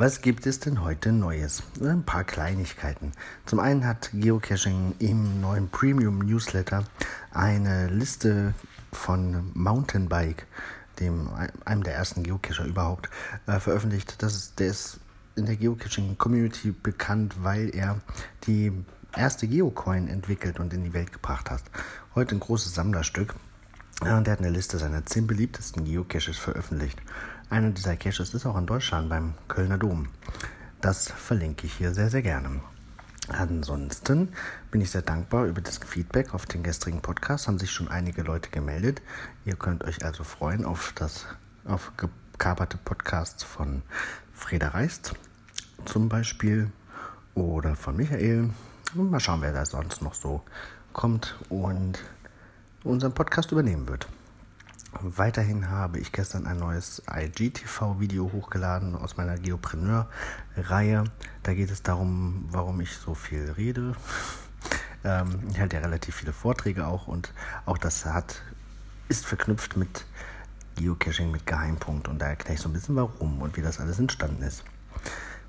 Was gibt es denn heute Neues? Ein paar Kleinigkeiten. Zum einen hat Geocaching im neuen Premium Newsletter eine Liste von Mountainbike, dem einem der ersten Geocacher überhaupt, äh, veröffentlicht. Das ist, der ist in der Geocaching Community bekannt, weil er die erste Geocoin entwickelt und in die Welt gebracht hat. Heute ein großes Sammlerstück. Und er hat eine Liste seiner zehn beliebtesten Geocaches veröffentlicht. Einer dieser Caches ist auch in Deutschland beim Kölner Dom. Das verlinke ich hier sehr, sehr gerne. Ansonsten bin ich sehr dankbar über das Feedback auf den gestrigen Podcast. Haben sich schon einige Leute gemeldet. Ihr könnt euch also freuen auf das auf gekaperte Podcasts von Freda Reist zum Beispiel oder von Michael. Mal schauen, wer da sonst noch so kommt und unseren Podcast übernehmen wird. Weiterhin habe ich gestern ein neues IGTV-Video hochgeladen aus meiner Geopreneur-Reihe. Da geht es darum, warum ich so viel rede. Ähm, ich halte ja relativ viele Vorträge auch und auch das hat, ist verknüpft mit Geocaching, mit Geheimpunkt und da erkläre ich so ein bisschen warum und wie das alles entstanden ist.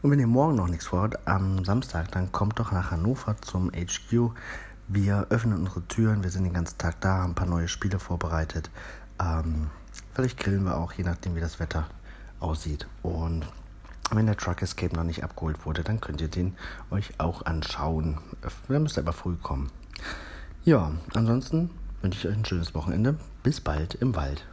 Und wenn ihr morgen noch nichts vorhabt, am Samstag, dann kommt doch nach Hannover zum HQ. Wir öffnen unsere Türen, wir sind den ganzen Tag da, haben ein paar neue Spiele vorbereitet. Ähm, vielleicht grillen wir auch, je nachdem wie das Wetter aussieht. Und wenn der Truck Escape noch nicht abgeholt wurde, dann könnt ihr den euch auch anschauen. Da müsst ihr aber früh kommen. Ja, ansonsten wünsche ich euch ein schönes Wochenende. Bis bald im Wald.